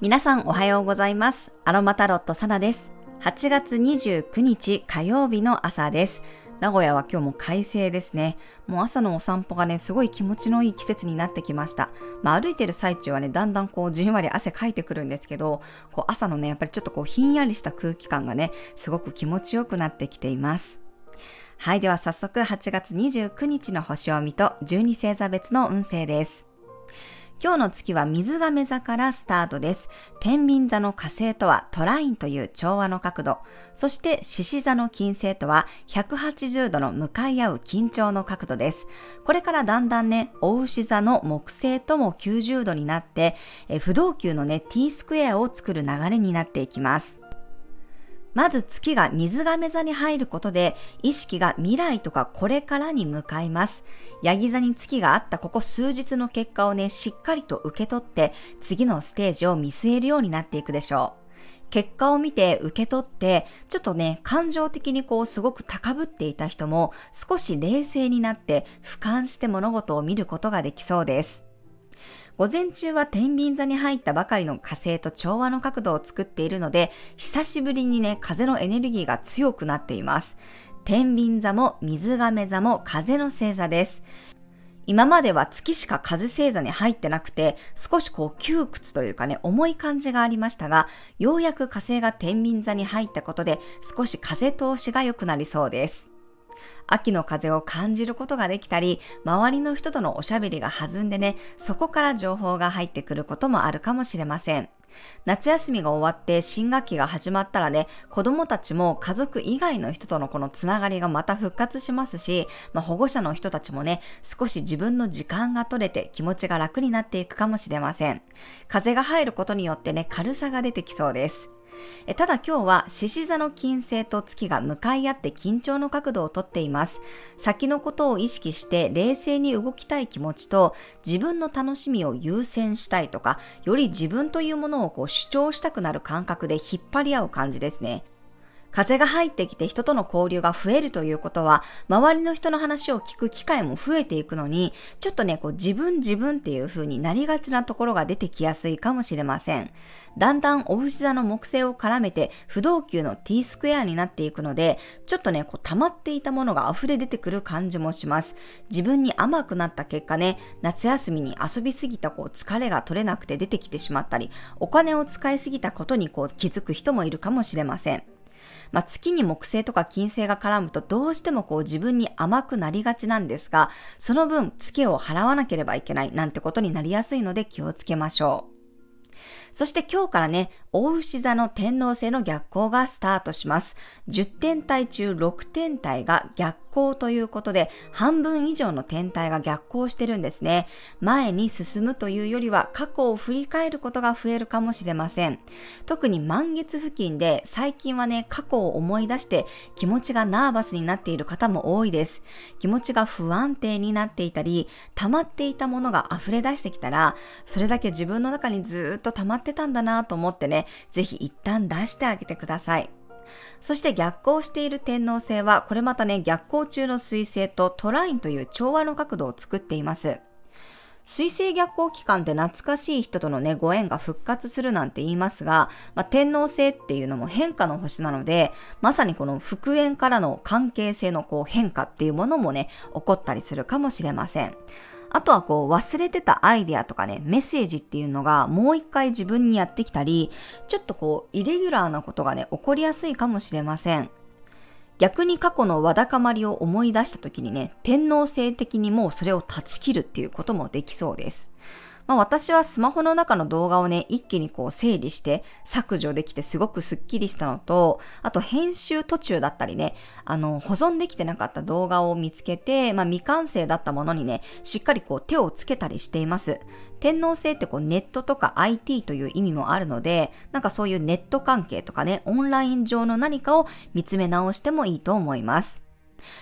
皆さんおはようございます。アロマタロットサナです。8月29日火曜日の朝です。名古屋は今日も快晴ですね。もう朝のお散歩がね、すごい気持ちのいい季節になってきました。まあ歩いてる最中はね、だんだんこうじんわり汗かいてくるんですけど、こう朝のね、やっぱりちょっとこうひんやりした空気感がね、すごく気持ちよくなってきています。はい、では早速8月29日の星を見と12星座別の運勢です。今日の月は水亀座からスタートです。天秤座の火星とはトラインという調和の角度。そして獅子座の金星とは180度の向かい合う緊張の角度です。これからだんだんね、大牛座の木星とも90度になって、不動級のね、T スクエアを作る流れになっていきます。まず月が水亀座に入ることで意識が未来とかこれからに向かいます。ヤギ座に月があったここ数日の結果をね、しっかりと受け取って次のステージを見据えるようになっていくでしょう。結果を見て受け取って、ちょっとね、感情的にこうすごく高ぶっていた人も少し冷静になって俯瞰して物事を見ることができそうです。午前中は天秤座に入ったばかりの火星と調和の角度を作っているので、久しぶりにね、風のエネルギーが強くなっています。天秤座も水亀座も風の星座です。今までは月しか風星座に入ってなくて、少しこう窮屈というかね、重い感じがありましたが、ようやく火星が天秤座に入ったことで、少し風通しが良くなりそうです。秋の風を感じることができたり、周りの人とのおしゃべりが弾んでね、そこから情報が入ってくることもあるかもしれません。夏休みが終わって新学期が始まったらね、子供たちも家族以外の人とのこのつながりがまた復活しますし、まあ、保護者の人たちもね、少し自分の時間が取れて気持ちが楽になっていくかもしれません。風が入ることによってね、軽さが出てきそうです。ただ今日は獅子座の金星と月が向かい合って緊張の角度をとっています。先のことを意識して冷静に動きたい気持ちと自分の楽しみを優先したいとか、より自分というものをこう主張したくなる感覚で引っ張り合う感じですね。風が入ってきて人との交流が増えるということは、周りの人の話を聞く機会も増えていくのに、ちょっとね、こう自分自分っていう風になりがちなところが出てきやすいかもしれません。だんだんお牛座の木星を絡めて不動級の T スクエアになっていくので、ちょっとね、こう溜まっていたものが溢れ出てくる感じもします。自分に甘くなった結果ね、夏休みに遊びすぎたこう疲れが取れなくて出てきてしまったり、お金を使いすぎたことにこう気づく人もいるかもしれません。まあ、月に木星とか金星が絡むとどうしてもこう自分に甘くなりがちなんですが、その分ツケを払わなければいけないなんてことになりやすいので気をつけましょう。そして今日からね、大牛座の天皇星の逆行がスタートします。10天体中6天体が逆行ということで、半分以上の天体が逆行してるんですね。前に進むというよりは過去を振り返ることが増えるかもしれません。特に満月付近で最近はね、過去を思い出して気持ちがナーバスになっている方も多いです。気持ちが不安定になっていたり、溜まっていたものが溢れ出してきたら、それだけ自分の中にずっと溜まってたんだなと思ってね、ぜひ一旦出してあげてください。そして逆行している天皇星は、これまたね、逆行中の水星とトラインという調和の角度を作っています。水星逆行期間って懐かしい人とのね、ご縁が復活するなんて言いますが、まあ、天皇星っていうのも変化の星なので、まさにこの復縁からの関係性のこう変化っていうものもね、起こったりするかもしれません。あとはこう忘れてたアイデアとかね、メッセージっていうのがもう一回自分にやってきたり、ちょっとこうイレギュラーなことがね、起こりやすいかもしれません。逆に過去のわだかまりを思い出した時にね、天皇制的にもうそれを断ち切るっていうこともできそうです。まあ、私はスマホの中の動画をね、一気にこう整理して削除できてすごくスッキリしたのと、あと編集途中だったりね、あの、保存できてなかった動画を見つけて、まあ、未完成だったものにね、しっかりこう手をつけたりしています。天皇制ってこうネットとか IT という意味もあるので、なんかそういうネット関係とかね、オンライン上の何かを見つめ直してもいいと思います。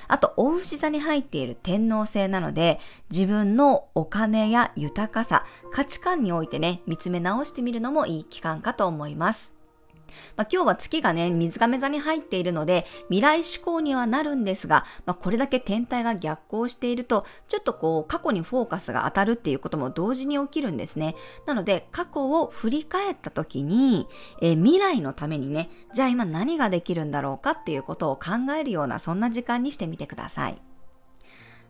あと、大牛座に入っている天皇制なので、自分のお金や豊かさ、価値観においてね、見つめ直してみるのもいい期間かと思います。まあ、今日は月がね、水亀座に入っているので、未来志向にはなるんですが、まあ、これだけ天体が逆行していると、ちょっとこう、過去にフォーカスが当たるっていうことも同時に起きるんですね。なので、過去を振り返った時に、えー、未来のためにね、じゃあ今何ができるんだろうかっていうことを考えるような、そんな時間にしてみてください。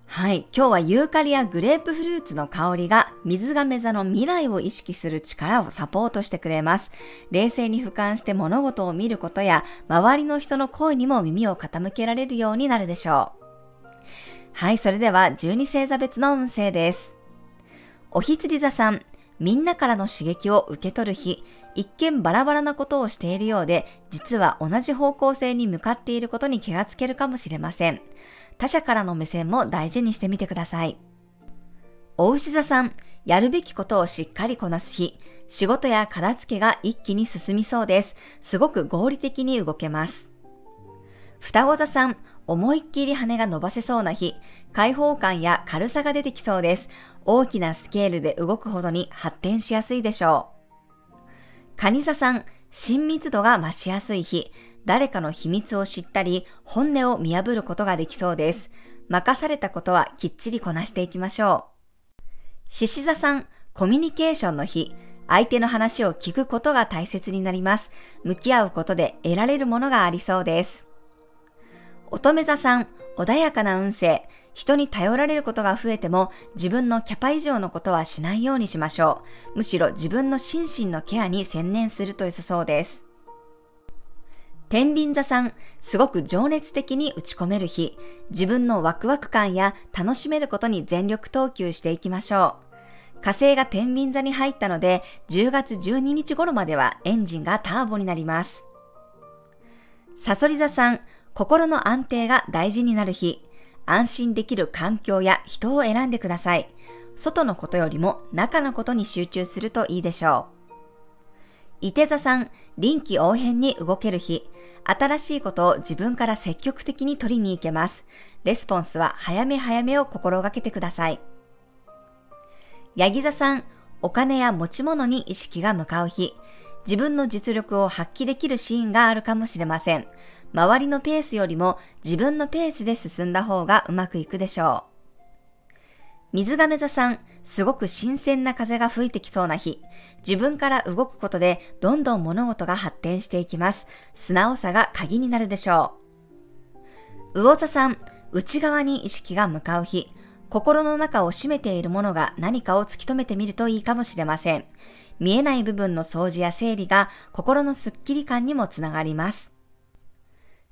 はい。今日はユーカリやグレープフルーツの香りが水亀座の未来を意識する力をサポートしてくれます。冷静に俯瞰して物事を見ることや、周りの人の声にも耳を傾けられるようになるでしょう。はい。それでは12星座別の運勢です。お羊座さん、みんなからの刺激を受け取る日、一見バラバラなことをしているようで、実は同じ方向性に向かっていることに気がつけるかもしれません。他者からの目線も大事にしてみてください。お牛座さん、やるべきことをしっかりこなす日、仕事や片付けが一気に進みそうです。すごく合理的に動けます。双子座さん、思いっきり羽が伸ばせそうな日、開放感や軽さが出てきそうです。大きなスケールで動くほどに発展しやすいでしょう。蟹座さん、親密度が増しやすい日、誰かの秘密を知ったり、本音を見破ることができそうです。任されたことはきっちりこなしていきましょう。獅子座さん、コミュニケーションの日、相手の話を聞くことが大切になります。向き合うことで得られるものがありそうです。乙女座さん、穏やかな運勢、人に頼られることが増えても自分のキャパ以上のことはしないようにしましょう。むしろ自分の心身のケアに専念すると良さそうです。天秤座さん、すごく情熱的に打ち込める日、自分のワクワク感や楽しめることに全力投球していきましょう。火星が天秤座に入ったので、10月12日頃まではエンジンがターボになります。サソリ座さん、心の安定が大事になる日、安心できる環境や人を選んでください。外のことよりも中のことに集中するといいでしょう。伊手座さん、臨機応変に動ける日、新しいことを自分から積極的に取りに行けます。レスポンスは早め早めを心がけてください。ヤギ座さん、お金や持ち物に意識が向かう日、自分の実力を発揮できるシーンがあるかもしれません。周りのペースよりも自分のペースで進んだ方がうまくいくでしょう。水亀座さん、すごく新鮮な風が吹いてきそうな日。自分から動くことでどんどん物事が発展していきます。素直さが鍵になるでしょう。魚座さん、内側に意識が向かう日。心の中を占めているものが何かを突き止めてみるといいかもしれません。見えない部分の掃除や整理が心のスッキリ感にもつながります。